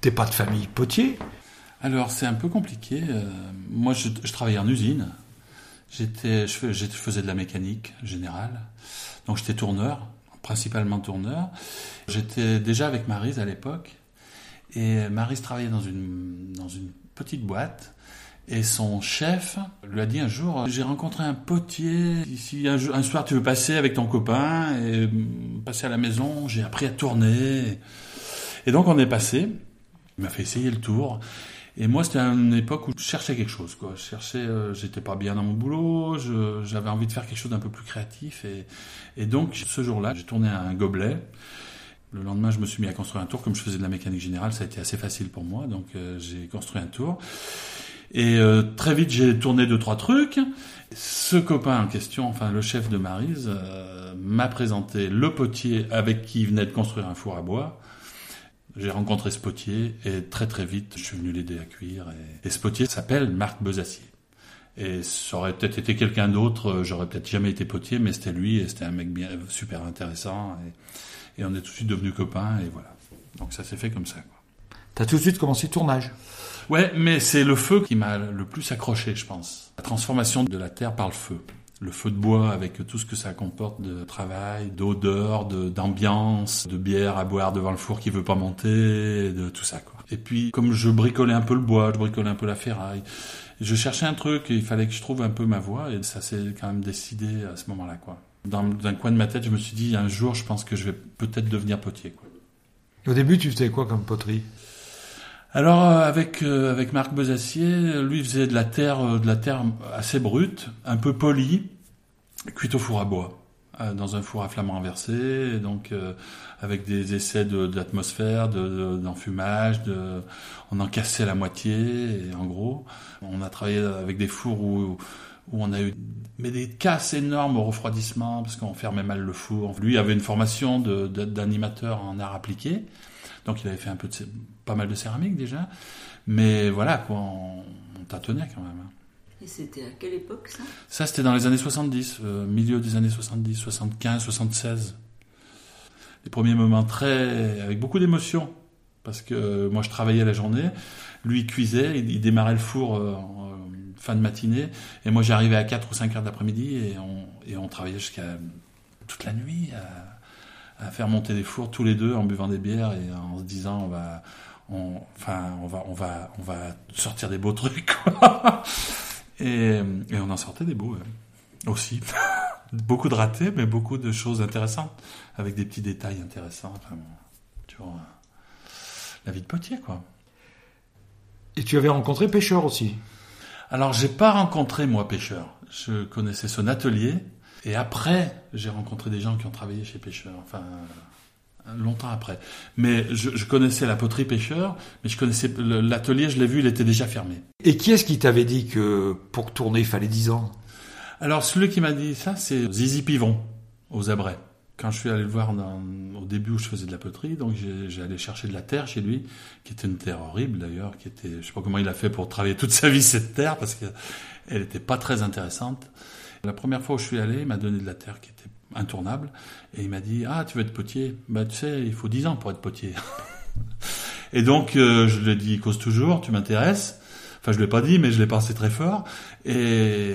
t'es pas de famille potier? Alors c'est un peu compliqué. Euh, moi je, travaillais en usine. J'étais, je, faisais de la mécanique générale. Donc j'étais tourneur, principalement tourneur. J'étais déjà avec Marise à l'époque. Et Marise travaillait dans une, dans une petite boîte. Et son chef lui a dit un jour, j'ai rencontré un potier, si un, un, soir tu veux passer avec ton copain et passer à la maison, j'ai appris à tourner. Et donc on est passé, il m'a fait essayer le tour. Et moi, c'était une époque où je cherchais quelque chose. Quoi. Je cherchais, euh, j'étais pas bien dans mon boulot, j'avais envie de faire quelque chose d'un peu plus créatif. Et, donc, ce jour-là, j'ai tourné un gobelet. Le lendemain, je me suis mis à construire un tour. Comme je faisais de la mécanique générale, ça a été assez facile pour moi. Donc, euh, j'ai construit un tour. Et euh, très vite, j'ai tourné deux trois trucs. Ce copain en question, enfin le chef de Marise, euh, m'a présenté le potier avec qui il venait de construire un four à bois. J'ai rencontré ce potier et très très vite, je suis venu l'aider à cuire. Et, et ce potier s'appelle Marc Besacier. Et ça aurait peut-être été quelqu'un d'autre, euh, j'aurais peut-être jamais été potier, mais c'était lui et c'était un mec bien super intéressant. Et, et, on est tout de suite devenus copains et voilà. Donc ça s'est fait comme ça. T'as tout de suite commencé le tournage Ouais, mais c'est le feu qui m'a le plus accroché, je pense. La transformation de la terre par le feu. Le feu de bois avec tout ce que ça comporte de travail, d'odeur, d'ambiance, de, bière à boire devant le four qui veut pas monter, de tout ça, quoi. Et puis, comme je bricolais un peu le bois, je bricolais un peu la ferraille, je cherchais un truc et il fallait que je trouve un peu ma voie et ça s'est quand même décidé à ce moment-là, quoi. Dans un coin de ma tête, je me suis dit, un jour, je pense que je vais peut-être devenir potier, quoi. Au début, tu faisais quoi comme poterie? Alors euh, avec euh, avec Marc Besacier, lui faisait de la terre euh, de la terre assez brute, un peu polie, cuite au four à bois, dans un four à flamme renversé, donc avec des essais d'atmosphère, de, d'enfumage, de, on en cassait la moitié, en gros, on a travaillé avec des fours où où on a eu mais des casses énormes au refroidissement parce qu'on fermait mal le four. Lui avait une formation d'animateur en art appliqué. Donc il avait fait un peu de, pas mal de céramique déjà. Mais voilà, quoi, on, tâtonnait quand même. Hein. Et c'était à quelle époque ça? Ça, c'était dans les années 70, euh, milieu des années 70, 75, 76. Les premiers moments très. avec beaucoup d'émotion. Parce que euh, moi, je travaillais la journée, lui, il cuisait, il, démarrait le four euh, en fin de matinée, et moi, j'arrivais à 4 ou 5 heures d'après-midi, et on, et on travaillait jusqu'à toute la nuit à faire monter des fours tous les deux en buvant des bières et en se disant on va, on, enfin, on va, on va, on va sortir des beaux trucs. Et, et, on en sortait des beaux aussi. beaucoup de ratés, mais beaucoup de choses intéressantes avec des petits détails intéressants. Enfin, tu vois, la vie de potier, quoi. Et tu avais rencontré Pêcheur aussi? Alors, j'ai pas rencontré moi Pêcheur. Je connaissais son atelier et après, j'ai rencontré des gens qui ont travaillé chez Pêcheur, enfin longtemps après. Mais je, je connaissais la poterie Pêcheur, mais je connaissais l'atelier, je l'ai vu, il était déjà fermé. Et qui est-ce qui t'avait dit que pour tourner, il fallait 10 ans? Alors celui qui m'a dit ça, c'est Zizi Pivon, aux Abrets. Quand je suis allé le voir dans, au début où je faisais de la poterie, donc j'ai allé chercher de la terre chez lui, qui était une terre horrible d'ailleurs, qui était, je sais pas comment il a fait pour travailler toute sa vie cette terre, parce qu'elle était pas très intéressante. La première fois où je suis allé, il m'a donné de la terre qui était intournable. Et il m'a dit, ah, tu veux être potier? Bah, tu sais, il faut 10 ans pour être potier. et donc, euh, je lui ai dit, cause toujours, tu m'intéresses? Enfin, je l'ai pas dit, mais je l'ai pensé très fort. Et,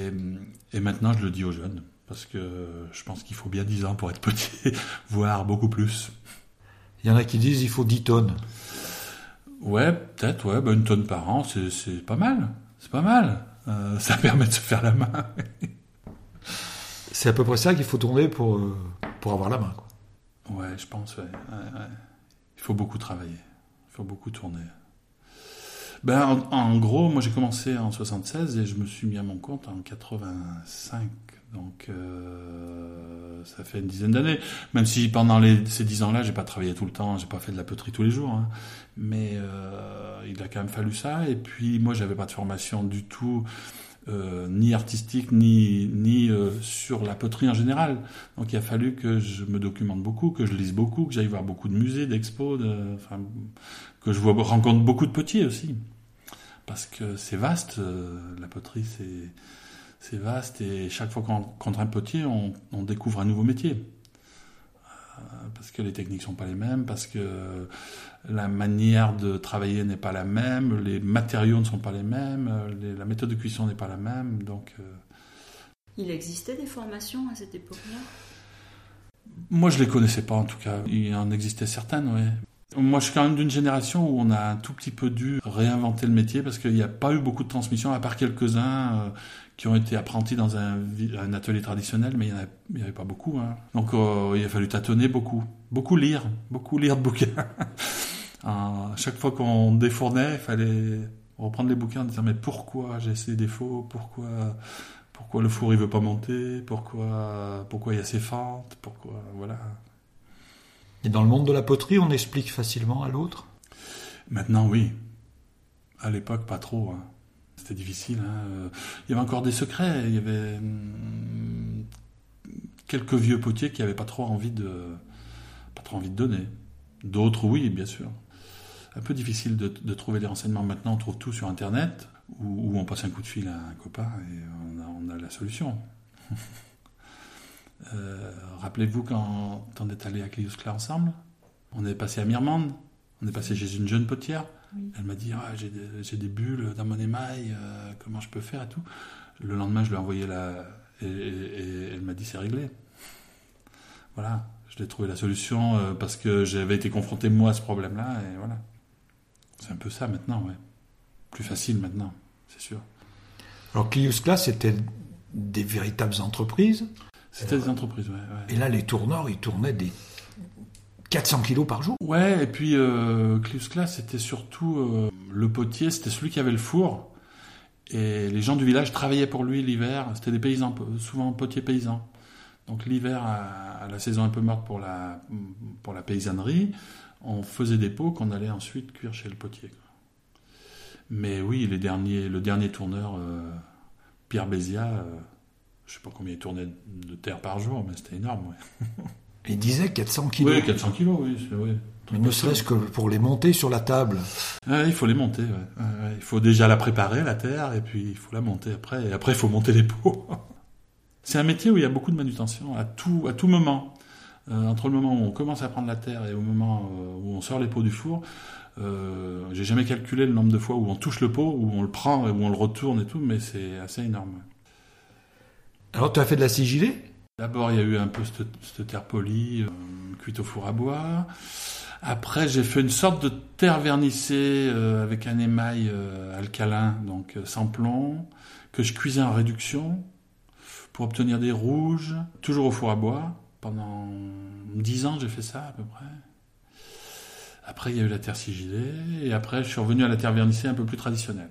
et maintenant, je le dis aux jeunes. Parce que je pense qu'il faut bien 10 ans pour être potier, voire beaucoup plus. Il y en a qui disent, il faut 10 tonnes. Ouais, peut-être, ouais. Bah, une tonne par an, c'est pas mal. C'est pas mal. Euh, ça permet de se faire la main. C'est à peu près ça qu'il faut tourner pour, euh, pour avoir la main. Quoi. Ouais, je pense, ouais. Il faut beaucoup travailler. Il faut beaucoup tourner. Ben, en, gros, moi j'ai commencé en 76 et je me suis mis à mon compte en 85. Donc euh, ça fait une dizaine d'années. Même si pendant ces dix ans-là, j'ai pas travaillé tout le temps, j'ai pas fait de la poterie tous les jours. Hein. Mais euh, il a quand même fallu ça. Et puis moi, j'avais pas de formation du tout euh, ni artistique, ni, euh, sur la poterie en général. Donc il a fallu que je me documente beaucoup, que je lise beaucoup, que j'aille voir beaucoup de musées, d'expos, que je rencontre beaucoup de potiers aussi. Parce que c'est vaste, euh, la poterie, c'est, c'est vaste, et chaque fois qu'on rencontre un potier, on, on, découvre un nouveau métier. parce que les techniques sont pas les mêmes, parce que la manière de travailler n'est pas la même, les matériaux ne sont pas les mêmes, les- la méthode de cuisson n'est pas la même, donc. euh, Il existait des formations à cette époque-là? Moi, je les connaissais pas en tout cas. Il en existait certaines, oui. Moi, je suis quand même d'une génération où on a un tout petit peu dû réinventer le métier parce qu'il n'y a pas eu beaucoup de transmission, à part quelques-uns euh, qui ont été apprentis dans un, atelier traditionnel, mais il n'y en avait, pas beaucoup. hein. Donc, euh, il a fallu tâtonner beaucoup. Beaucoup lire, beaucoup lire de bouquins. chaque fois qu'on défournait, il fallait reprendre les bouquins en disant mais pourquoi j'ai ces défauts? Pourquoi pourquoi le four il veut pas monter? Pourquoi pourquoi il y a ces fentes? Pourquoi voilà. Et dans le monde de la poterie, on explique facilement à l'autre? Maintenant oui. À l'époque pas trop. hein. C'était difficile. hein. Il y avait encore des secrets. Il y avait hum, quelques vieux potiers qui avaient pas trop envie de pas trop envie de donner. D'autres oui bien sûr. Un peu difficile de, de trouver des renseignements maintenant. On trouve tout sur Internet ou, ou on passe un coup de fil à un copain et on a, on a la solution. Euh, Rappelez-vous quand on est allé à Cliuscla ensemble, on est passé à Mirmande, on est passé chez une jeune potière. Oui. Elle m'a dit ah, j'ai des, bulles dans mon émail, euh, comment je peux faire et tout. Le lendemain, je lui ai envoyé la. Et, et- et elle m'a dit c'est réglé. Voilà, je l'ai trouvé la solution euh, parce que j'avais été confronté moi à ce problème-là et voilà. C'est un peu ça maintenant, ouais. Plus facile maintenant, c'est sûr. Alors Clius Class, c'était des véritables entreprises. C'était des entreprises, ouais. ouais. Et là, les tourneurs, ils tournaient des 400 kilos par jour. Ouais, et puis euh, Clius Class, c'était surtout euh, le potier, c'était celui qui avait le four. Et les gens du village travaillaient pour lui l'hiver. C'était des paysans, souvent potiers paysans. Donc l'hiver, à, à la saison un peu morte pour la, pour la paysannerie, on faisait des pots qu'on allait ensuite cuire chez le potier. Mais oui, les derniers, le dernier tourneur, euh, Pierre Bézia, euh, je sais pas combien il tournait de terre par jour, mais c'était énorme. Ouais. Ils disaient 400 kilos. Oui, 400 kilos, oui. Mais ne serait-ce que pour les monter sur la table. Ouais, il faut les monter. ouais. Il faut déjà la préparer, la terre, et puis il faut la monter après. Et après, il faut monter les pots. C'est un métier où il y a beaucoup de manutention à tout, à tout moment. Euh, entre le moment où on commence à prendre la terre et au moment euh, où on sort les pots du four, euh, j'ai jamais calculé le nombre de fois où on touche le pot, où on le prend et où on le retourne et tout, mais c'est assez énorme. Alors, tu as fait de la sigillée D'abord, il y a eu un peu cette, cette terre polie, euh, cuite au four à bois. Après, j'ai fait une sorte de terre vernissée euh, avec un émail alcalin, donc sans plomb, que je cuisais en réduction pour obtenir des rouges, toujours au four à bois. Pendant dix ans, j'ai fait ça à peu près. Après, il y a eu la terre sigillée, et après, je suis revenu à la terre vernissée un peu plus traditionnelle.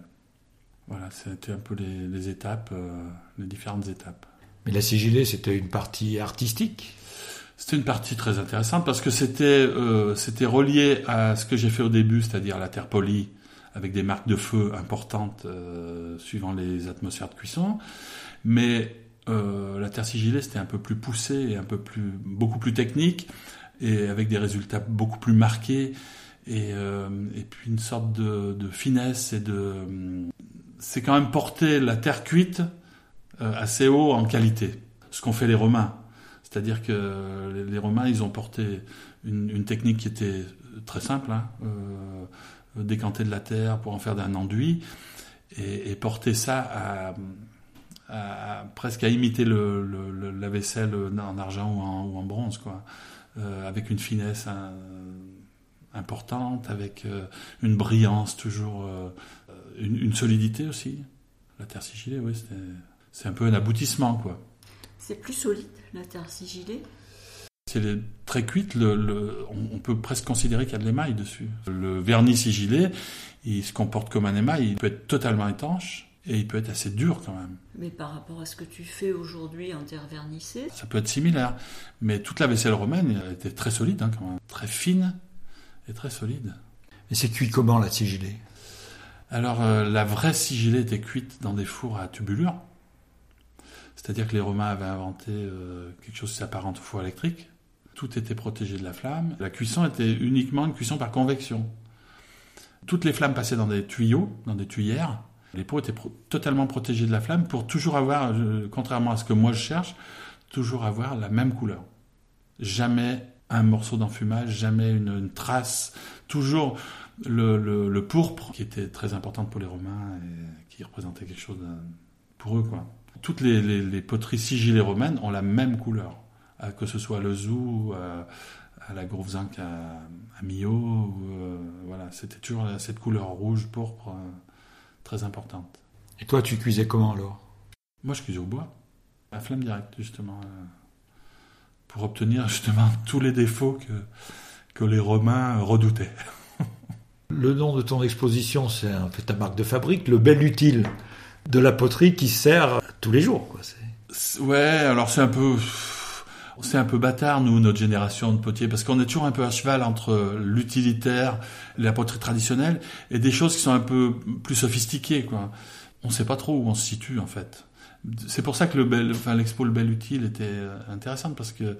Voilà, c'était un peu les, les étapes, euh, les différentes étapes. Mais la sigillée, c'était une partie artistique? C'était une partie très intéressante parce que c'était euh, c'était relié à ce que j'ai fait au début, c'est-à-dire la terre polie avec des marques de feu importantes euh, suivant les atmosphères de cuisson. Mais euh, la terre sigillée, c'était un peu plus poussé et un peu plus beaucoup plus technique et avec des résultats beaucoup plus marqués et, euh, et puis une sorte de, de finesse et de c'est quand même porter la terre cuite euh, assez haut en qualité. Ce qu'ont fait les Romains. C'est-à-dire que les- Romains, ils ont porté une, une technique qui était très simple, hein, euh, décanter de la terre pour en faire d'un enduit, et, et porter ça à, à- presque à imiter le, le- le- la vaisselle en argent ou en, ou en bronze, quoi, Euh, avec une finesse hein, importante, avec euh, une brillance toujours, euh, une, une solidité aussi. La terre sigillée, oui, c'est- un peu un aboutissement, quoi. C'est plus solide, la terre sigillée? C'est très cuite, le, le- on, peut presque considérer qu'il y a de l'émail dessus. Le vernis sigillé, il se comporte comme un émail, il peut être totalement étanche et il peut être assez dur quand même. Mais par rapport à ce que tu fais aujourd'hui en terre vernissée, Ça peut être similaire, mais toute la vaisselle romaine elle était très solide hein, quand même, très fine et très solide. Et c'est cuit comment, la sigillée Alors euh, la vraie sigillée était cuite dans des fours à tubulure, c'est-à-dire que les Romains avaient inventé euh, quelque chose qui s'apparente au four électrique. Tout était protégé de la flamme. La cuisson était uniquement une cuisson par convection. Toutes les flammes passaient dans des tuyaux, dans des tuyères. Les pots étaient totalement protégés de la flamme pour toujours avoir, euh, contrairement à ce que moi je cherche, toujours avoir la même couleur. Jamais un morceau d'enfumage, jamais une, trace. Toujours le, pourpre, qui était très importante pour les Romains et qui représentait quelque chose pour eux. Toutes les, poteries sigillées romaines ont la même couleur, Euh, que ce soit le Zou, euh, à la Grovezinck à, à euh, voilà, c'était toujours cette couleur rouge, pourpre, très importante. Et toi, tu cuisais comment alors? Moi, je cuisais au bois, à flamme directe, justement, euh, pour obtenir justement tous les défauts que, que les Romains redoutaient. Le nom de ton exposition, c'est un peu ta marque de fabrique, le bel utile de la poterie qui sert tous les jours. Quoi. Ouais, alors c'est un peu, c'est un peu bâtard nous, notre génération de potiers, parce qu'on est toujours un peu à cheval entre l'utilitaire, la poterie traditionnelle, et des choses qui sont un peu plus sophistiquées. On sait pas trop où on se situe en fait. C'est pour ça que le l'expo le bel utile était euh, intéressante parce que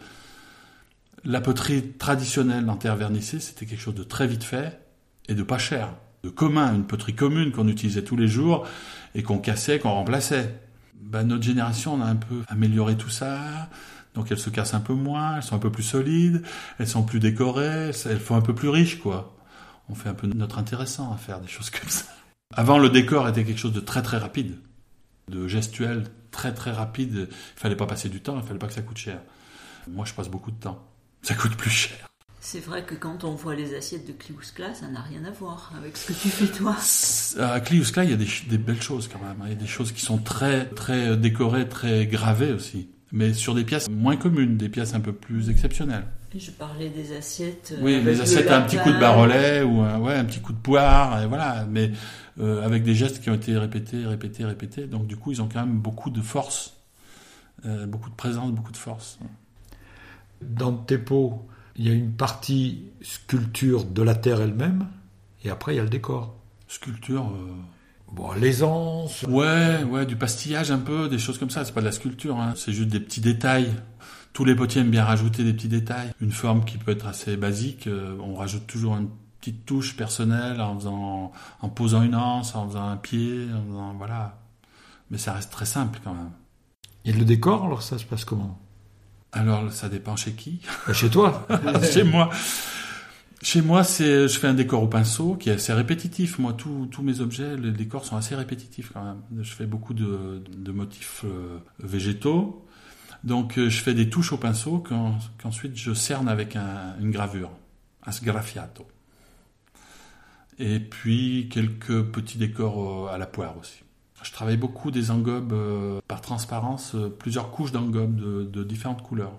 la poterie traditionnelle en terre vernissée, c'était quelque chose de très vite fait et de pas cher, de commun, une poterie commune qu'on utilisait tous les jours et qu'on cassait, qu'on remplaçait. Ben, notre génération, on a un peu amélioré tout ça. Donc elles se cassent un peu moins, elles sont un peu plus solides, elles sont plus décorées, elles font un peu plus riches, quoi. On fait un peu notre intéressant à faire des choses comme ça. Avant, le décor était quelque chose de très très rapide, de gestuel très très rapide. Il fallait pas passer du temps, il fallait pas que ça coûte cher. Moi, je passe beaucoup de temps. Ça coûte plus cher. C'est vrai que quand on voit les assiettes de Kliouskla, ça n'a rien à voir avec ce que tu fais toi. À Kliouskla, il y a des, des belles choses quand même. Il y a des choses qui sont très très décorées, très gravées aussi. Mais sur des pièces moins communes, des pièces un peu plus exceptionnelles. Et je parlais des assiettes. euh, Oui, le assiettes à un petit coup de lapin. barolet ou un, ouais, un petit coup de poire, et voilà. Mais euh, avec des gestes qui ont été répétés, répétés, répétés. Donc du coup, ils ont quand même beaucoup de force, euh, beaucoup de présence, beaucoup de force. Dans tes pots, il y a une partie sculpture de la terre elle-même, et après il y a le décor. Sculpture. euh, Bon, l'aisance, Ouais, ouais, du pastillage un peu, des choses comme ça. C'est pas de la sculpture, hein. c'est juste des petits détails. Tous les potiers aiment bien rajouter des petits détails. Une forme qui peut être assez basique, euh, on rajoute toujours une petite touche personnelle en faisant, en posant une anse, en faisant un pied, en faisant, voilà. Mais ça reste très simple quand même. et le décor, alors ça se passe comment? Alors, ça dépend chez qui. Chez toi chez moi. Chez moi, je fais un décor au pinceau qui est assez répétitif. Moi, tous mes objets, les décors sont assez répétitifs quand même. Je fais beaucoup de, motifs euh, végétaux. Donc, euh, je fais des touches au pinceau qu'en- qu'ensuite je cerne avec un- une gravure, un sgraffiato. Et puis, quelques petits décors euh, à la poire aussi. Je travaille beaucoup des engobes par transparence, plusieurs couches d'engobes de, différentes couleurs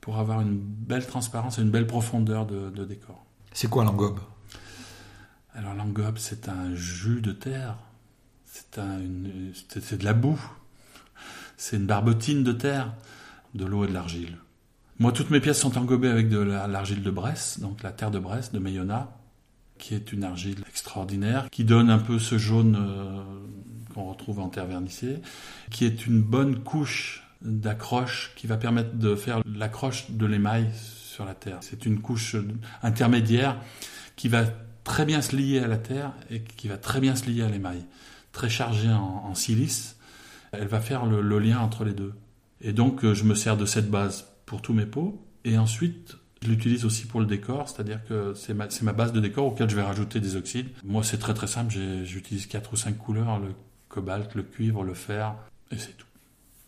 pour avoir une belle transparence et une belle profondeur de, de décor. C'est quoi l'engobe Alors l'engobe, c'est un jus de terre, c'est un, de la boue, c'est une barbotine de terre, de l'eau et de l'argile. Moi, toutes mes pièces sont engobées avec de la- l'argile de Bresse, donc la terre de Bresse, de Mayonna, qui est une argile extraordinaire, qui donne un peu ce jaune euh, qu'on retrouve en terre vernissée, qui est une bonne couche d'accroche qui va permettre de faire l'accroche de l'émail C'est une couche intermédiaire qui va très bien se lier à la terre et qui va très bien se lier à l'émail. Très chargée en, silice, elle va faire le, lien entre les deux. Et donc, euh, je me sers de cette base pour tous mes pots. Et ensuite, je l'utilise aussi pour le décor, c'est-à-dire que c'est ma, ma base de décor auquel je vais rajouter des oxydes. Moi, c'est très très simple, j'utilise quatre ou cinq couleurs, le cobalt, le cuivre, le fer, et c'est tout.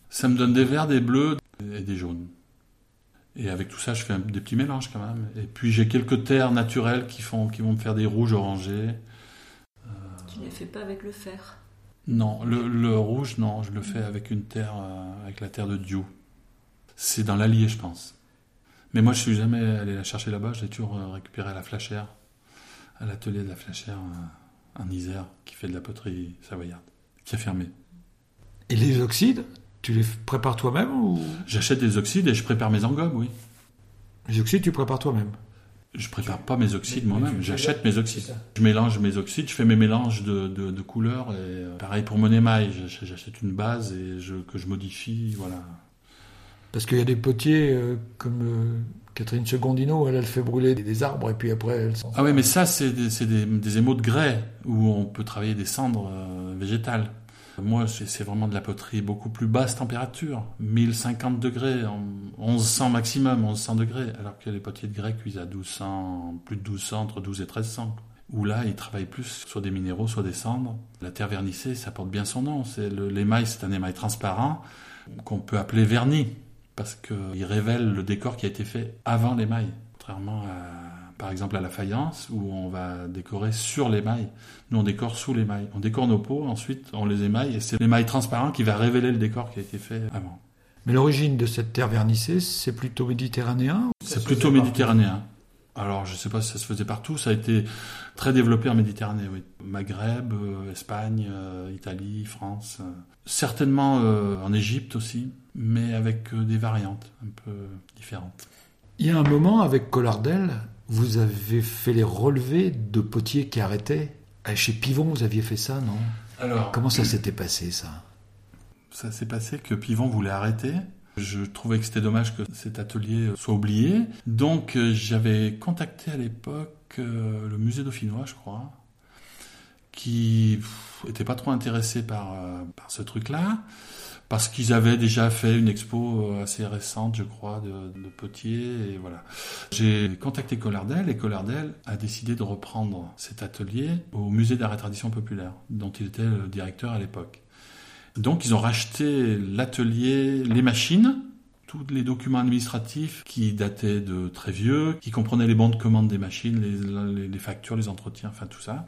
Ça me donne des verts, des bleus et des jaunes. Et avec tout ça, je fais un- des petits mélanges quand même. Et puis j'ai quelques terres naturelles qui, font, qui vont me faire des rouges orangés. Tu ne les fais pas avec le fer? Non, le, le rouge, non, je le fais avec une terre, euh, avec la terre de Dieu. C'est dans l'Allier, je pense. Mais moi, je suis jamais allé la chercher là-bas. J'ai toujours euh, récupéré à la flachère, à l'atelier de la flachère euh, en Isère, qui fait de la poterie savoyarde, qui a fermé. Et les oxydes, tu les prépares toi-même ou? J'achète des oxydes et je prépare mes engobes, oui. les oxydes tu prépares toi-même? Je prépare pas mes oxydes moi-même, j'achète mes oxydes. Je mélange mes oxydes, je fais mes mélanges de, de, de couleurs. Et euh, pareil pour mon émail, j'ach- j'achète une base et je, que je modifie, voilà. Parce qu'il y a des potiers euh, comme euh, Catherine Secondino, elle, elle fait brûler des, des arbres et puis après elle s'en Ah oui, mais ça, c'est des, des, des émaux de grès où on peut travailler des cendres euh, végétales. Moi, c'est vraiment de la poterie beaucoup plus basse température, 1050 degrés, 1100 maximum, 1100 degrés, alors que les potiers de grès cuisent à 1200, plus de 1200, entre 12 et 1300. Où là, ils travaillent plus soit des minéraux, soit des cendres. La terre vernissée, ça porte bien son nom. C'est l'émail, c'est un émail transparent qu'on peut appeler vernis parce qu'il révèle le décor qui a été fait avant l'émail, contrairement à par exemple à la faïence, où on va décorer sur l'émail. Nous, on décore sous l'émail. On décore nos pots, ensuite on les émaille, et c'est l'émail transparent qui va révéler le décor qui a été fait avant. Mais l'origine de cette terre vernissée, c'est plutôt méditerranéen C'est plutôt méditerranéen. Alors, je ne sais pas si ça se faisait partout. Ça a été très développé en Méditerranée, oui. Maghreb, euh, Espagne, euh, Italie, France. Euh, certainement en Égypte aussi, mais avec des variantes un peu différentes. Il y a un moment, avec Collardel, vous avez fait les relevés de potiers qui arrêtaient. Ah, chez Pivon, vous aviez fait ça, non? Alors, Comment ça s'était passé, ça? Ça s'est passé que Pivon voulait arrêter. Je trouvais que c'était dommage que cet atelier soit oublié. Donc, euh, j'avais contacté à l'époque euh, le musée dauphinois, je crois, qui n'était pas trop intéressé par, euh, par ce truc-là parce qu'ils avaient déjà fait une expo euh, assez récente, je crois, de, Potier. Et voilà. J'ai contacté Collardel et Collardel a décidé de reprendre cet atelier au musée d'art et tradition populaire, dont il était le directeur à l'époque. Donc ils ont racheté l'atelier, les machines, tous les documents administratifs qui dataient de très vieux, qui comprenaient les bons de commande des machines, les, les, factures, les entretiens, enfin tout ça.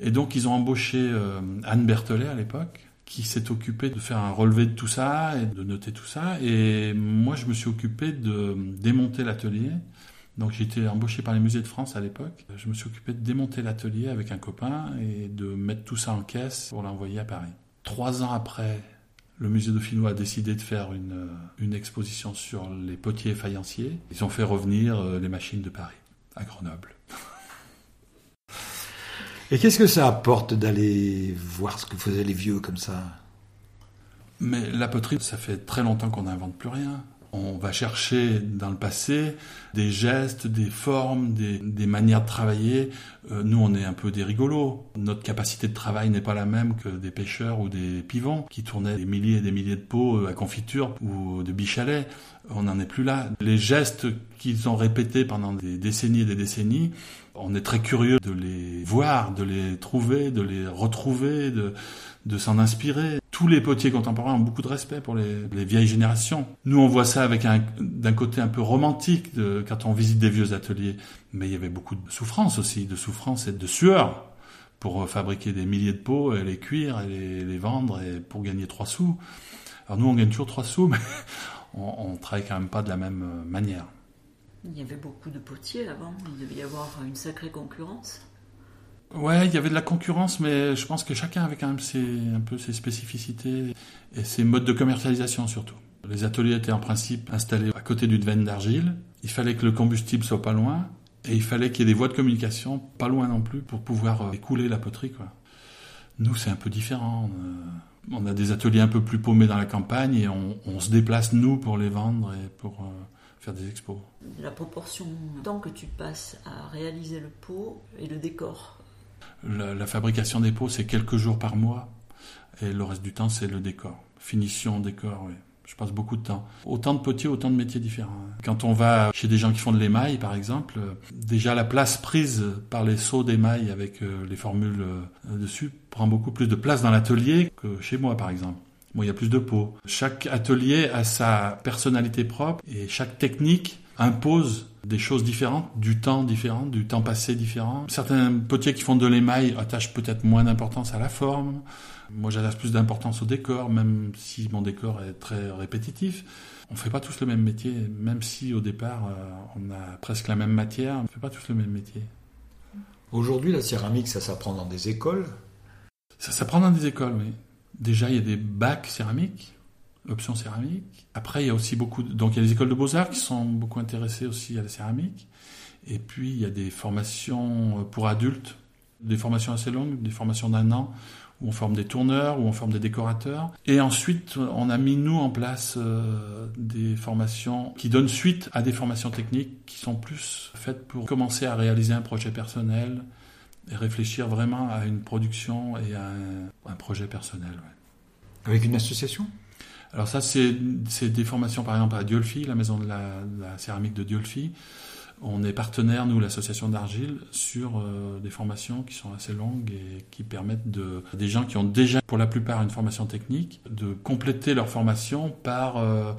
Et donc ils ont embauché euh, Anne Berthelet à l'époque, qui s'est occupé de faire un relevé de tout ça et de noter tout ça. Et moi, je me suis occupé de démonter l'atelier. Donc été embauché par les musées de France à l'époque. Je me suis occupé de démonter l'atelier avec un copain et de mettre tout ça en caisse pour l'envoyer à Paris. Trois ans après, le musée dauphinois a décidé de faire une, une exposition sur les potiers faïenciers. Ils ont fait revenir euh, les machines de Paris, à Grenoble. Et qu'est-ce que ça apporte d'aller voir ce que faisaient les vieux comme ça? Mais la poterie, ça fait très longtemps qu'on n'invente plus rien. On va chercher dans le passé des gestes, des formes, des, manières de travailler. Euh, nous, on est un peu des rigolos. Notre capacité de travail n'est pas la même que des pêcheurs ou des pivons qui tournaient des milliers et des milliers de pots euh, à confiture ou de bichalets. On n'en est plus là. Les gestes qu'ils ont répétés pendant des décennies et des décennies, on est très curieux de les voir, de les trouver, de les retrouver, de, de s'en inspirer. Tous les potiers contemporains ont beaucoup de respect pour les, vieilles générations. Nous, on voit ça avec un, d'un côté un peu romantique de, quand on visite des vieux ateliers. Mais il y avait beaucoup de souffrance aussi, de souffrance et de sueur pour fabriquer des milliers de pots et les cuire et les, les vendre et pour gagner trois sous. Alors nous, on gagne toujours trois sous, mais on, on travaille quand même pas de la même manière. Il y avait beaucoup de potiers avant, il devait y avoir une sacrée concurrence. Ouais, il y avait de la concurrence, mais je pense que chacun avait quand même ses, un peu ses spécificités et ses modes de commercialisation surtout. Les ateliers étaient en principe installés à côté d'une veine d'argile. Il fallait que le combustible soit pas loin et il fallait qu'il y ait des voies de communication pas loin non plus pour pouvoir euh, écouler la poterie. Quoi. Nous, c'est un peu différent. On a des ateliers un peu plus paumés dans la campagne et on, on se déplace nous pour les vendre et pour euh, faire des expos. La proportion de temps que tu passes à réaliser le pot et le décor La, fabrication des pots, c'est quelques jours par mois. Et le reste du temps, c'est le décor. Finition, décor, oui. Je passe beaucoup de temps. Autant de potiers, autant de métiers différents. Quand on va chez des gens qui font de l'émail, par exemple, déjà la place prise par les seaux d'émail avec euh, les formules euh, dessus prend beaucoup plus de place dans l'atelier que chez moi, par exemple. Bon, il y a plus de pots. Chaque atelier a sa personnalité propre et chaque technique impose des choses différentes, du temps différent, du temps passé différent. Certains potiers qui font de l'émail attachent peut-être moins d'importance à la forme. Moi, j'attache plus d'importance au décor, même si mon décor est très répétitif. On fait pas tous le même métier, même si au départ euh, on a presque la même matière, on fait pas tous le même métier. Aujourd'hui, la céramique, ça s'apprend dans des écoles? Ça s'apprend dans des écoles, oui. Déjà, il y a des bacs céramiques, option céramique. Après, il y a aussi beaucoup, donc il y a les écoles de beaux-arts qui sont beaucoup intéressées aussi à la céramique. Et puis, il y a des formations pour adultes, des formations assez longues, des formations d'un an, où on forme des tourneurs, où on forme des décorateurs. Et ensuite, on a mis, nous, en place euh, des formations qui donnent suite à des formations techniques qui sont plus faites pour commencer à réaliser un projet personnel, et réfléchir vraiment à une production et à un, projet personnel. Avec une association? Alors ça, c'est des formations, par exemple, à Diolfi, la maison de la, céramique de Diolfi. On est partenaire, nous, l'association d'Argile, sur euh, des formations qui sont assez longues et qui permettent de des gens qui ont déjà, pour la plupart, une formation technique, de compléter leur formation par euh,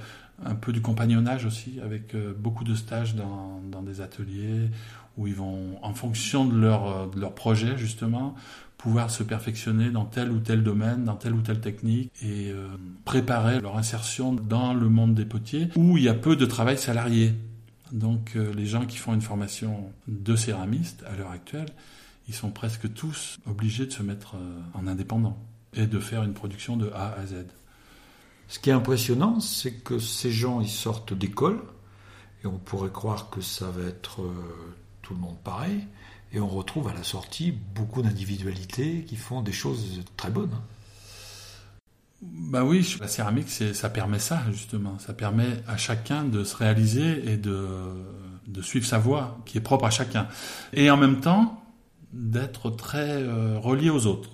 un peu du compagnonnage aussi, avec euh, beaucoup de stages dans, dans, des ateliers où ils vont, en fonction de leur, de leur projet, justement, pouvoir se perfectionner dans tel ou tel domaine, dans telle ou telle technique et euh, préparer leur insertion dans le monde des potiers où il y a peu de travail salarié. Donc euh, les gens qui font une formation de céramiste à l'heure actuelle, ils sont presque tous obligés de se mettre euh, en indépendant et de faire une production de A à Z. Ce qui est impressionnant, c'est que ces gens, ils sortent d'école, et on pourrait croire que ça va être tout le monde pareil, et on retrouve à la sortie beaucoup d'individualités qui font des choses très bonnes. Bah oui, la céramique, ça permet ça justement. Ça permet à chacun de se réaliser et de, de suivre sa voie, qui est propre à chacun. Et en même temps, d'être très euh, relié aux autres,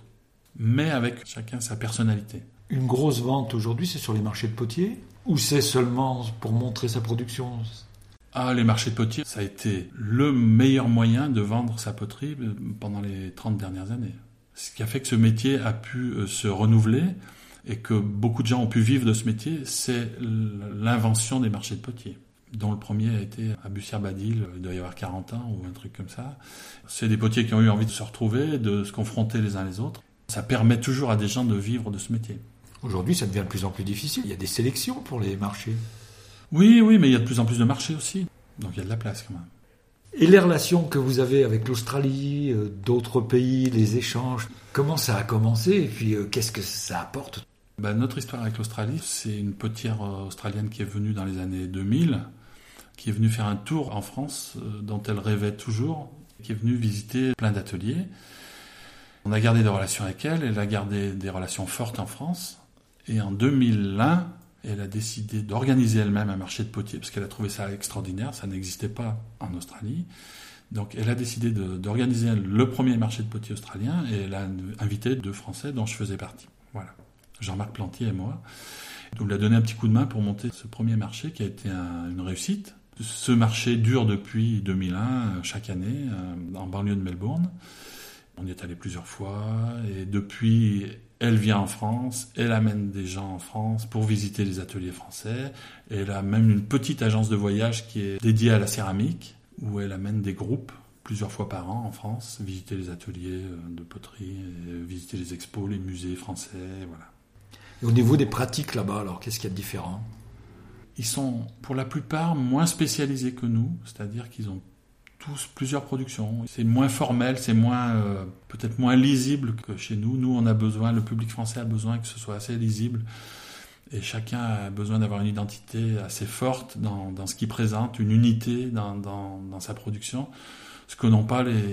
mais avec chacun sa personnalité. Une grosse vente aujourd'hui, c'est sur les marchés de potiers Ou c'est seulement pour montrer sa production? Ah, les marchés de potiers, ça a été le meilleur moyen de vendre sa poterie pendant les 30 dernières années. Ce qui a fait que ce métier a pu euh, se renouveler et que beaucoup de gens ont pu vivre de ce métier, c'est l'invention des marchés de potiers dont le premier a été à Bussière-Badil, il doit y avoir 40 ans ou un truc comme ça. C'est des potiers qui ont eu envie de se retrouver, de se confronter les uns les autres. Ça permet toujours à des gens de vivre de ce métier. Aujourd'hui, ça devient de plus en plus difficile. Il y a des sélections pour les marchés. Oui, oui, mais il y a de plus en plus de marchés aussi. Donc il y a de la place quand même. Et les relations que vous avez avec l'Australie, euh, d'autres pays, les échanges, comment ça a commencé et puis euh, qu'est-ce que ça apporte? Ben, Notre histoire avec l'Australie, c'est une potière euh, australienne qui est venue dans les années 2000, qui est venue faire un tour en France dont elle rêvait toujours, qui est venue visiter plein d'ateliers. On a gardé des relations avec elle, elle a gardé des relations fortes en France. Et en 2001, elle a décidé d'organiser elle-même un marché de potiers parce qu'elle a trouvé ça extraordinaire, ça n'existait pas en Australie. Donc elle a décidé d'organiser le premier marché de potiers australien et elle a invité deux Français dont je faisais partie. Voilà, Jean-Marc Plantier et moi. Donc elle a donné un petit coup de main pour monter ce premier marché qui a été une réussite. Ce marché dure depuis 2001, chaque année, euh, en banlieue de Melbourne. On y est allé plusieurs fois et depuis elle vient en France, elle amène des gens en France pour visiter les ateliers français. Elle a même une petite agence de voyage qui est dédiée à la céramique, où elle amène des groupes plusieurs fois par an en France, visiter les ateliers euh, de poterie, visiter les expos, les musées français, voilà. Et au niveau des pratiques là-bas, alors qu'est-ce qu'il y a de différent? Ils sont pour la plupart moins spécialisés que nous, c'est-à-dire qu'ils ont tous plusieurs productions. C'est moins formel, c'est moins euh, peut-être moins lisible que chez nous. Nous, on a besoin, le public français a besoin que ce soit assez lisible. Et chacun a besoin d'avoir une identité assez forte dans, dans ce qu'il présente, une unité dans, dans, dans, sa production, ce que n'ont pas les,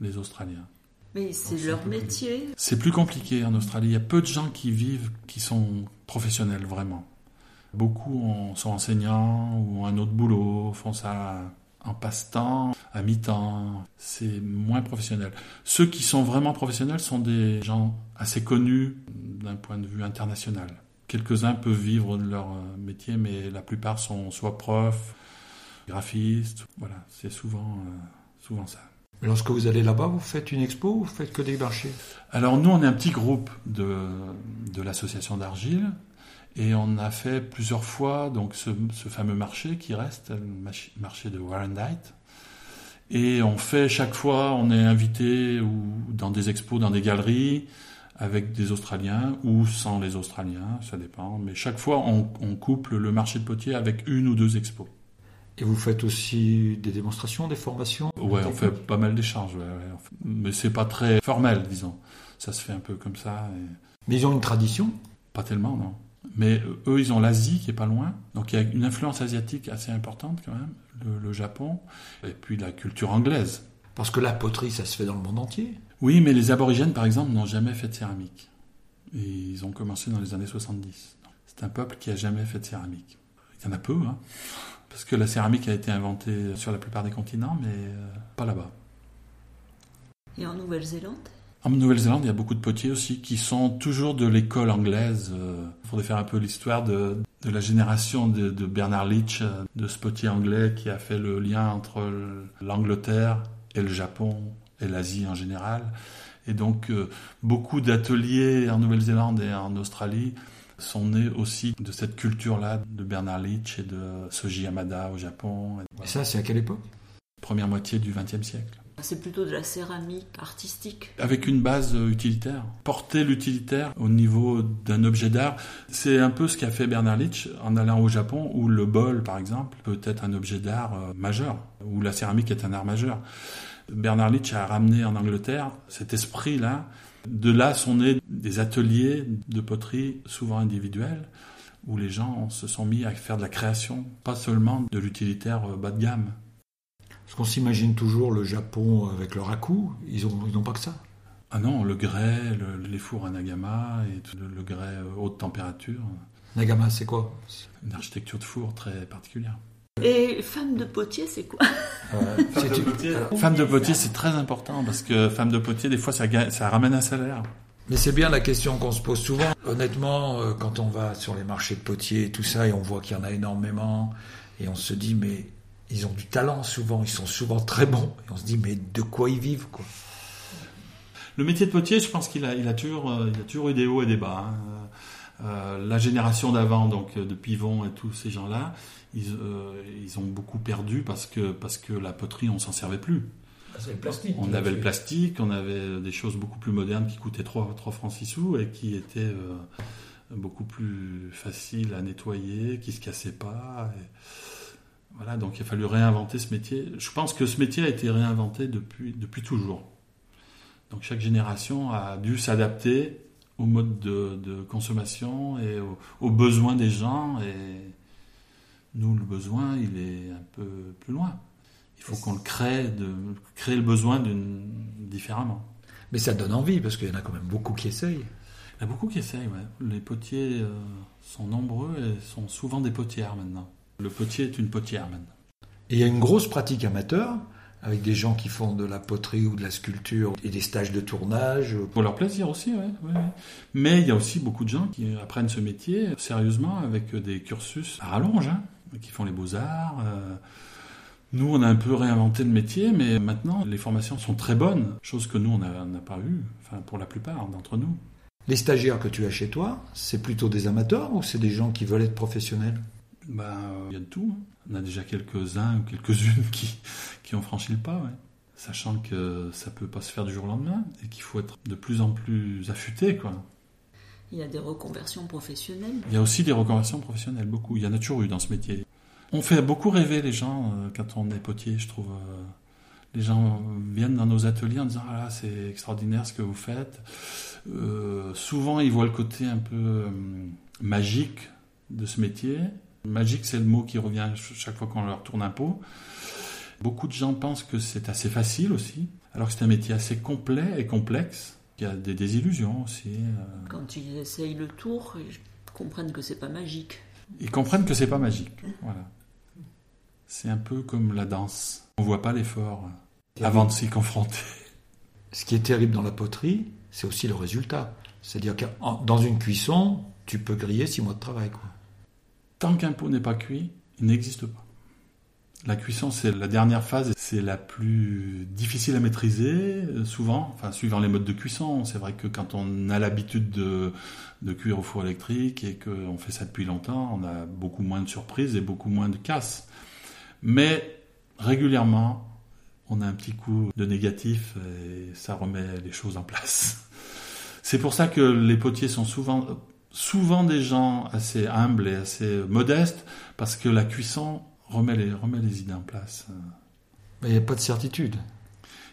les Australiens. Mais c'est leur métier. C'est plus compliqué en Australie. Il y a peu de gens qui vivent, qui sont professionnels vraiment. Beaucoup sont enseignants ou ont un autre boulot, font ça en passe-temps, à mi-temps. C'est moins professionnel. Ceux qui sont vraiment professionnels sont des gens assez connus d'un point de vue international. Quelques-uns peuvent vivre de leur euh, métier, mais la plupart sont soit profs, graphistes. Voilà, c'est souvent, euh, souvent ça. Lorsque vous allez là-bas, vous faites une expo ou vous faites que des marchés? Alors nous, on est un petit groupe de, de l'association d'Argile et on a fait plusieurs fois donc ce, fameux marché qui reste, le marché de Warendite. Et on fait chaque fois, on est invité ou dans des expos, dans des galeries, avec des Australiens ou sans les Australiens, ça dépend. Mais chaque fois, on, couple le marché de potier avec une ou deux expos. Et vous faites aussi des démonstrations, des formations? Ouais, on fait pas mal d'échanges, ouais, ouais. mais c'est pas très formel, disons. Ça se fait un peu comme ça. Mais ils ont une tradition? Pas tellement, non. Mais eux, ils ont l'Asie qui est pas loin. Donc il y a une influence asiatique assez importante quand même, le, Japon, et puis la culture anglaise. Parce que la poterie, ça se fait dans le monde entier. Oui, mais les aborigènes, par exemple, n'ont jamais fait de céramique. Et ils ont commencé dans les années 70. C'est un peuple qui a jamais fait de céramique. Il y en a peu, hein, parce que la céramique a été inventée sur la plupart des continents, mais euh, pas là-bas. Et en Nouvelle-Zélande? En Nouvelle-Zélande, il y a beaucoup de potiers aussi qui sont toujours de l'école anglaise. Il faudrait faire un peu l'histoire de, de la génération de, de, Bernard Leach, de ce potier anglais qui a fait le lien entre l'Angleterre et le Japon et l'Asie en général. Et donc, euh, beaucoup d'ateliers en Nouvelle-Zélande et en Australie sont nés aussi de cette culture-là de Bernard Leach et de Soji Yamada au Japon. Et ça, c'est à quelle époque? Première moitié du XXe siècle. C'est plutôt de la céramique artistique. Avec une base euh, utilitaire. Porter l'utilitaire au niveau d'un objet d'art, c'est un peu ce qu'a fait Bernard Leach en allant au Japon, où le bol, par exemple, peut être un objet d'art euh, majeur, où la céramique est un art majeur. Bernard Leach a ramené en Angleterre cet esprit-là. De là sont nés des ateliers de poterie, souvent individuels, où les gens se sont mis à faire de la création, pas seulement de l'utilitaire euh, bas de gamme. Parce qu'on s'imagine toujours le Japon avec le raku, ils n'ont ils ont pas que ça. Ah non, le grès, les fours à Nagama et le, le grès haute température. Nagama, c'est quoi? Une architecture de four très particulière. Et femme de potier, c'est quoi? Euh, Femme de potier, femme de potier c'est très important parce que femme de potier, des fois, ça, ça ramène un salaire. Mais c'est bien la question qu'on se pose souvent. Honnêtement, euh, quand on va sur les marchés de potiers et tout ça, et on voit qu'il y en a énormément, et on se dit, mais ils ont du talent souvent, ils sont souvent très bons. Et on se dit, mais de quoi ils vivent quoi? Le métier de potier, je pense qu'il a, il a, toujours, euh, il a toujours eu des hauts et des bas. Hein. Euh, la génération d'avant, donc de Pivon et tous ces gens-là, ils, euh, ils, ont beaucoup perdu parce que, parce que la poterie, on s'en servait plus. Ah, le plastique, on avait le plastique, on avait des choses beaucoup plus modernes qui coûtaient 3, 3 francs 6 sous et qui étaient euh, beaucoup plus faciles à nettoyer, qui se cassaient pas. Et voilà, donc il a fallu réinventer ce métier. Je pense que ce métier a été réinventé depuis, depuis toujours. Donc chaque génération a dû s'adapter au mode de, de consommation et aux, aux, besoins des gens. Et nous, le besoin, il est un peu plus loin. Il faut qu'on le crée, de, créer le besoin différemment. Mais ça donne envie, parce qu'il y en a quand même beaucoup qui essayent. Il y en a beaucoup qui essayent, ouais. Les potiers euh, sont nombreux et sont souvent des potières maintenant. Le potier est une potière maintenant. Et il y a une grosse pratique amateur avec des gens qui font de la poterie ou de la sculpture et des stages de tournage. Pour leur plaisir aussi, oui. Ouais. Mais il y a aussi beaucoup de gens qui apprennent ce métier sérieusement avec des cursus à rallonge, hein, qui font les beaux-arts. Euh... Nous, on a un peu réinventé le métier, mais maintenant, les formations sont très bonnes, chose que nous, on n'a pas eu, enfin, pour la plupart d'entre nous. Les stagiaires que tu as chez toi, c'est plutôt des amateurs ou c'est des gens qui veulent être professionnels? Ben, il y a de tout. Hein. On a déjà quelques-uns ou quelques-unes qui, qui ont franchi le pas, ouais. sachant que ça peut pas se faire du jour au lendemain et qu'il faut être de plus en plus affûté. Quoi. Il y a des reconversions professionnelles. Il y a aussi des reconversions professionnelles, beaucoup. Il y en a toujours eu dans ce métier. On fait beaucoup rêver les gens euh, quand on est potier, je trouve. Euh, les gens viennent dans nos ateliers en disant ah là c'est extraordinaire ce que vous faites. Euh, souvent ils voient le côté un peu euh, magique de ce métier Magique, c'est le mot qui revient chaque fois qu'on leur tourne un pot. Beaucoup de gens pensent que c'est assez facile aussi, alors que c'est un métier assez complet et complexe. Il y a des désillusions aussi. euh. Quand ils essayent le tour, ils comprennent que c'est pas magique. Ils comprennent que c'est pas magique. Voilà. C'est un peu comme la danse. On voit pas l'effort avant de s'y confronter. Ce qui est terrible dans la poterie, c'est aussi le résultat. C'est-à-dire que dans une cuisson, tu peux griller six mois de travail. Quoi. Tant qu'un pot n'est pas cuit, il n'existe pas. La cuisson, c'est la dernière phase, c'est la plus difficile à maîtriser, souvent, enfin, suivant les modes de cuisson. C'est vrai que quand on a l'habitude de, de, cuire au four électrique et qu'on fait ça depuis longtemps, on a beaucoup moins de surprises et beaucoup moins de casse. Mais régulièrement, on a un petit coup de négatif et ça remet les choses en place. C'est pour ça que les potiers sont souvent souvent des gens assez humbles et assez modestes, parce que la cuisson remet les, remet les idées en place. Mais il n'y a pas de certitude.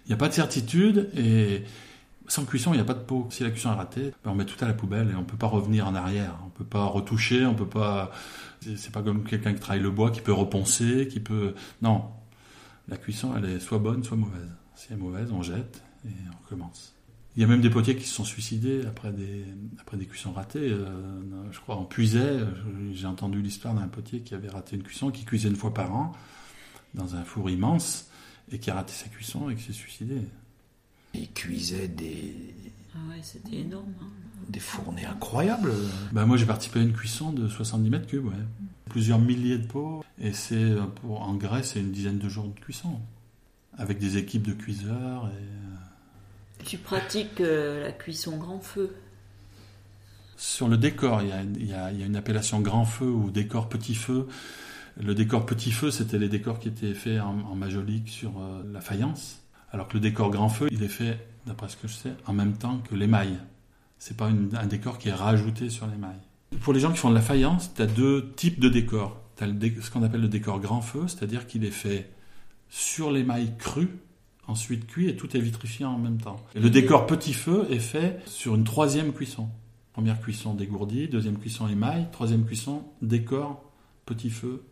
Il n'y a pas de certitude, et sans cuisson, il n'y a pas de peau. Si la cuisson est ratée, ben on met tout à la poubelle et on ne peut pas revenir en arrière. On ne peut pas retoucher, on peut pas. C'est pas comme quelqu'un qui travaille le bois, qui peut reponcer, qui peut. Non. La cuisson, elle est soit bonne, soit mauvaise. Si elle est mauvaise, on jette et on recommence. Il y a même des potiers qui se sont suicidés après des, après des cuissons ratées. Euh, je crois en Puisay, j'ai entendu l'histoire d'un potier qui avait raté une cuisson, qui cuisait une fois par an dans un four immense et qui a raté sa cuisson et qui s'est suicidé. Ils cuisaient des, Ah ouais, c'était énorme. hein. des fournées incroyables. Bah, moi, j'ai participé à une cuisson de 70 mètres cubes, ouais. Plusieurs milliers de pots. Et c'est, euh, pour, en Grèce, c'est une dizaine de jours de cuisson. Avec des équipes de cuiseurs. Et... Tu pratiques euh, la cuisson grand feu. Sur le décor, il y, a, une appellation grand feu ou décor petit feu. Le décor petit feu, c'était les décors qui étaient faits en, majolique sur euh, la faïence. Alors que le décor grand feu, il est fait, d'après ce que je sais, en même temps que l'émail. C'est pas un décor qui est rajouté sur l'émail. Pour les gens qui font de la faïence, tu as deux types de décors. Tu as ce qu'on appelle le décor grand feu, c'est-à-dire qu'il est fait sur l'émail cru, ensuite cuit, et tout est vitrifié en même temps. Et le décor petit feu est fait sur une troisième cuisson. Première cuisson dégourdie, deuxième cuisson émail, troisième cuisson décor, petit feu.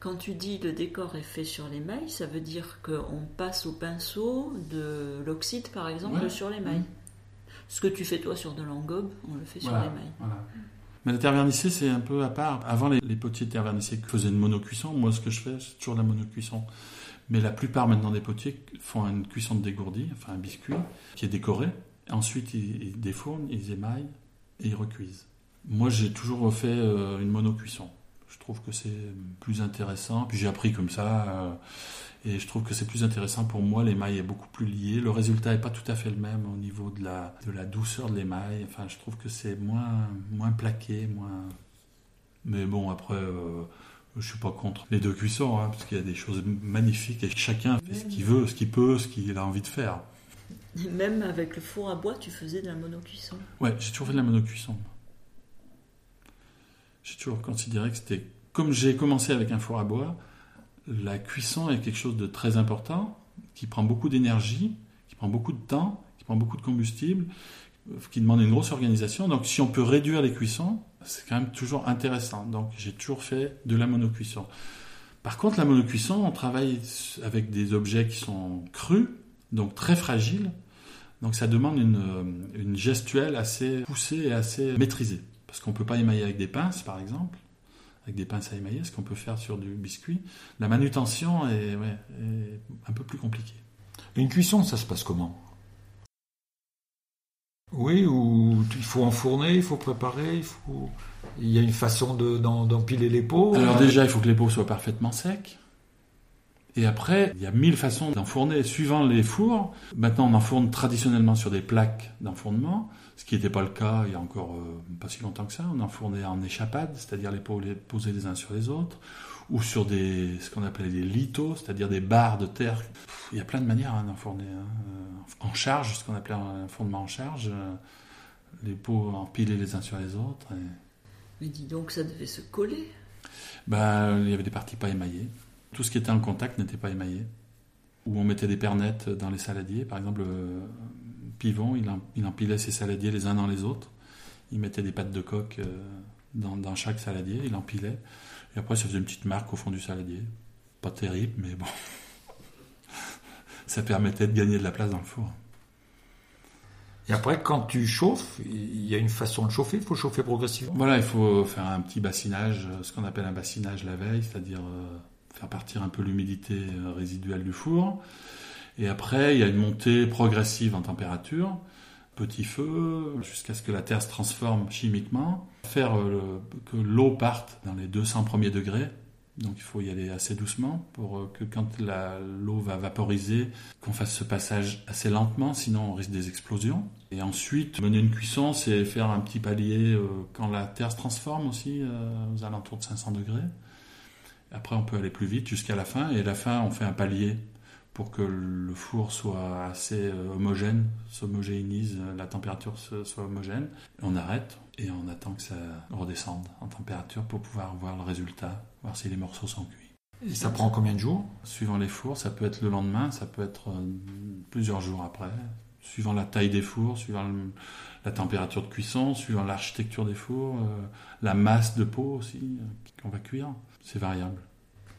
Quand tu dis le décor est fait sur l'émail, ça veut dire qu'on passe au pinceau de l'oxyde, par exemple, Ouais. sur l'émail. Mhm. Ce que tu fais toi sur de l'engobe, on le fait sur Voilà. l'émail. Mais le terre vernissé, c'est un peu à part. Avant, les, les potiers de terre vernissée faisaient une monocuisson. Moi, ce que je fais, c'est toujours la monocuisson. Mais la plupart maintenant des potiers font une cuisson de dégourdi, enfin un biscuit, qui est décoré. Ensuite, ils, défournent, ils émaillent et ils recuisent. Moi, j'ai toujours fait euh, une monocuisson. Je trouve que c'est plus intéressant. Puis j'ai appris comme ça. euh, et je trouve que c'est plus intéressant pour moi. L'émail est beaucoup plus lié. Le résultat n'est pas tout à fait le même au niveau de la, de la douceur de l'émail. Enfin, je trouve que c'est moins, moins plaqué, moins. Mais bon, après, euh, je suis pas contre les deux cuissons, hein, parce qu'il y a des choses magnifiques et chacun fait ce qu'il veut, ce qu'il peut, ce qu'il a envie de faire. Même avec le four à bois, tu faisais de la monocuisson. Ouais, j'ai toujours fait de la monocuisson. J'ai toujours considéré que c'était. Comme j'ai commencé avec un four à bois, la cuisson est quelque chose de très important, qui prend beaucoup d'énergie, qui prend beaucoup de temps, qui prend beaucoup de combustible, qui demande une grosse organisation. Donc si on peut réduire les cuissons, c'est quand même toujours intéressant. Donc j'ai toujours fait de la monocuisson. Par contre, la monocuisson, on travaille avec des objets qui sont crus, donc très fragiles. Donc ça demande une, euh, gestuelle assez poussée et assez maîtrisée. Parce qu'on ne peut pas émailler avec des pinces, par exemple, avec des pinces à émailler, ce qu'on peut faire sur du biscuit. La manutention est un peu plus compliquée. Une cuisson, ça se passe comment? Oui, ou il faut enfourner, il faut préparer, il y a une façon d'empiler les pots. Alors déjà, il faut que les pots soient parfaitement secs. Et après, il y a mille façons d'enfourner suivant les fours. Maintenant, on enfourne traditionnellement sur des plaques d'enfournement, ce qui n'était pas le cas il y a encore euh, pas si longtemps que ça. On enfournait en échappade, c'est-à-dire les pots les posés les uns sur les autres, ou sur des ce qu'on appelait des litos, c'est-à-dire des barres de terre. Pff, Il y a plein de manières hein, d'enfourner. hein. Euh, En charge, ce qu'on appelait un fournement en charge, euh, les pots empilés les uns sur les autres. et- Mais dis donc, ça devait se coller. bah, il y avait des parties pas émaillées. Tout ce qui était en contact n'était pas émaillé. Ou on mettait des pernettes dans les saladiers. Par exemple, euh, Pivon, il, il empilait ses saladiers les uns dans les autres. Il mettait des pattes de coque euh, dans, dans chaque saladier, il empilait. Et après, ça faisait une petite marque au fond du saladier. Pas terrible, mais bon. ça permettait de gagner de la place dans le four. Et après, quand tu chauffes, il y a une façon de chauffer, il faut chauffer progressivement. Voilà, il faut faire un petit bassinage, ce qu'on appelle un bassinage la veille, c'est-à-dire euh, faire partir un peu l'humidité euh, résiduelle du four. Et après, il y a une montée progressive en température, petit feu, jusqu'à ce que la terre se transforme chimiquement. Faire euh, que l'eau parte dans les 200 premiers degrés. Donc il faut y aller assez doucement pour euh, que quand l'eau va vaporiser, qu'on fasse ce passage assez lentement, sinon on risque des explosions. Et ensuite, mener une cuisson, c'est faire un petit palier euh, quand la terre se transforme aussi, aux alentours de 500 degrés. Après, on peut aller plus vite jusqu'à la fin. Et à la fin, on fait un palier pour que le four soit assez euh, homogène, s'homogénise, euh, la température soit homogène. On arrête et on attend que ça redescende en température pour pouvoir voir le résultat, voir si les morceaux sont cuits. Et ça prend combien de jours? Suivant les fours, ça peut être le lendemain, ça peut être euh, plusieurs jours après, suivant la taille des fours, suivant le- la température de cuisson, suivant l'architecture des fours, euh, la masse de peau aussi euh, qu'on va cuire. C'est variable.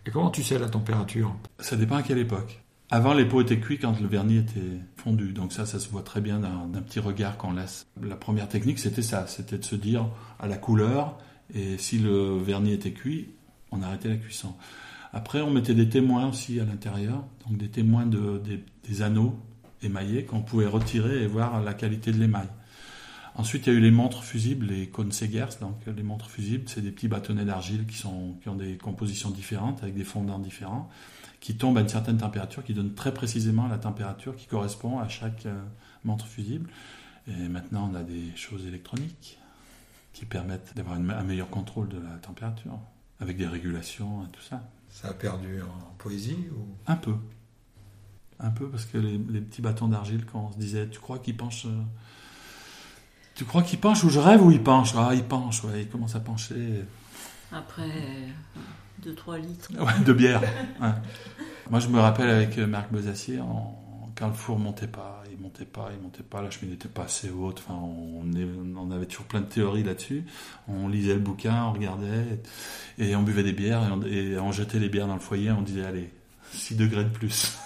Et comment tu sais la température? Ça dépend à quelle époque. Avant, les pots étaient cuits quand le vernis était fondu. Donc ça, ça se voit très bien d'un petit regard qu'on laisse. La première technique, c'était ça. C'était de se dire à la couleur. Et si le vernis était cuit, on arrêtait la cuisson. Après, on mettait des témoins aussi à l'intérieur. Donc des témoins de, des, anneaux émaillées qu'on pouvait retirer et voir la qualité de l'émail. Ensuite, il y a eu les montres fusibles, les Segers. Donc, les montres fusibles, c'est des petits bâtonnets d'argile qui, sont, qui ont des compositions différentes, avec des fondants différents, qui tombent à une certaine température, qui donnent très précisément la température qui correspond à chaque euh, montre fusible. Et maintenant, on a des choses électroniques qui permettent d'avoir un meilleur contrôle de la température, avec des régulations et tout ça. Ça a perdu en poésie ou... Un peu. Un peu, parce que les, petits bâtons d'argile, quand on se disait, tu crois qu'ils penchent... Euh, tu crois qu'il penche ou je rêve ou il penche Ah, il penche, ouais, il commence à pencher. Après 2-3 litres. Ouais, de bière. Moi, je me rappelle avec Marc Besacier, quand le four montait pas, il montait pas, il montait pas, la cheminée n'était pas assez haute. Enfin, on, on, avait toujours plein de théories là-dessus. On lisait le bouquin, on regardait, et on buvait des bières, et on, et on jetait les bières dans le foyer, on disait, allez, 6 degrés de plus.